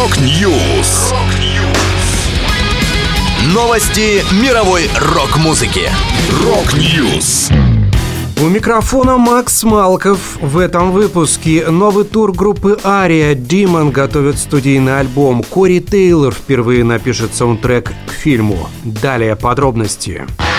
Rock News. Новости мировой рок-музыки. Rock News. У микрофона Макс Малков. В этом выпуске новый тур группы Ария Димон готовит студийный альбом. Кори Тейлор впервые напишет саундтрек к фильму. Далее подробности. Через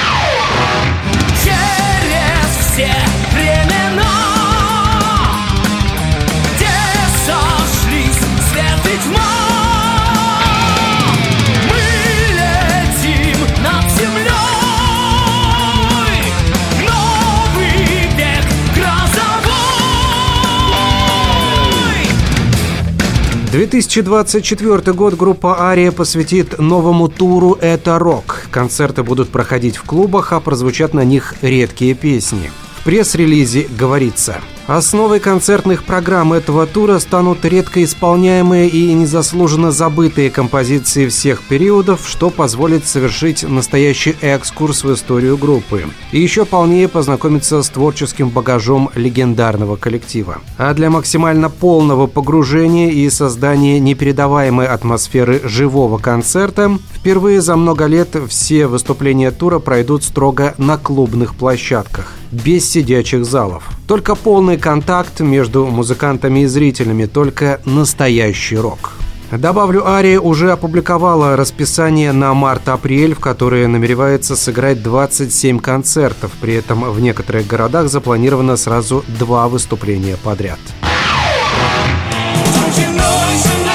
2024 год группа Ария посвятит новому туру «Это рок». Концерты будут проходить в клубах, а прозвучат на них редкие песни. В пресс-релизе говорится Основой концертных программ этого тура станут редко исполняемые и незаслуженно забытые композиции всех периодов, что позволит совершить настоящий экскурс в историю группы. И еще полнее познакомиться с творческим багажом легендарного коллектива. А для максимально полного погружения и создания непередаваемой атмосферы живого концерта впервые за много лет все выступления тура пройдут строго на клубных площадках, без сидячих залов. Только полный контакт между музыкантами и зрителями, только настоящий рок. Добавлю, Ария уже опубликовала расписание на март-апрель, в которое намеревается сыграть 27 концертов. При этом в некоторых городах запланировано сразу два выступления подряд. Don't you know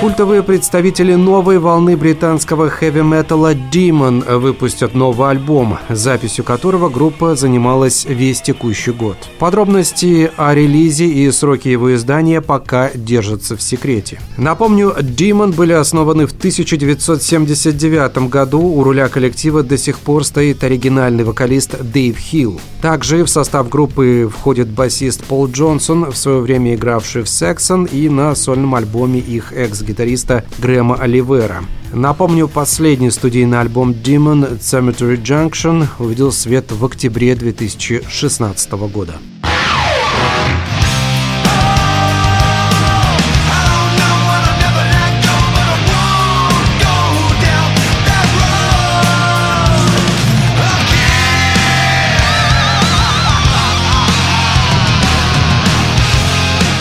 Культовые представители новой волны британского хэви-металла Demon выпустят новый альбом, записью которого группа занималась весь текущий год. Подробности о релизе и сроки его издания пока держатся в секрете. Напомню, Demon были основаны в 1979 году. У руля коллектива до сих пор стоит оригинальный вокалист Дэйв Хилл. Также в состав группы входит басист Пол Джонсон, в свое время игравший в Сексон, и на сольном альбоме их экс-гитариста Грэма Оливера. Напомню, последний студийный альбом Demon Cemetery Junction увидел свет в октябре 2016 года.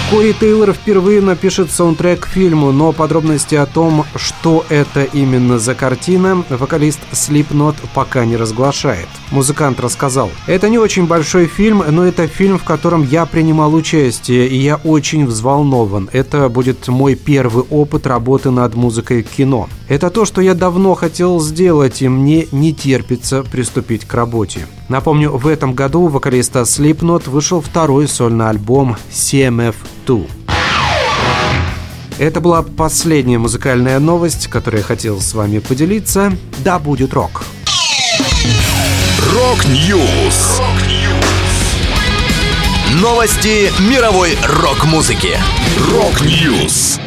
Кори Тейлор впервые напишет саундтрек к фильму, но подробности о том, что это именно за картина, вокалист Slipknot пока не разглашает. Музыкант рассказал, «Это не очень большой фильм, но это фильм, в котором я принимал участие, и я очень взволнован. Это будет мой первый опыт работы над музыкой в кино. Это то, что я давно хотел сделать, и мне не терпится приступить к работе». Напомню, в этом году у вокалиста Slipknot вышел второй сольный альбом CMF2. Это была последняя музыкальная новость, которую я хотел с вами поделиться. Да будет рок! Rock News. Новости мировой рок-музыки. Rock News.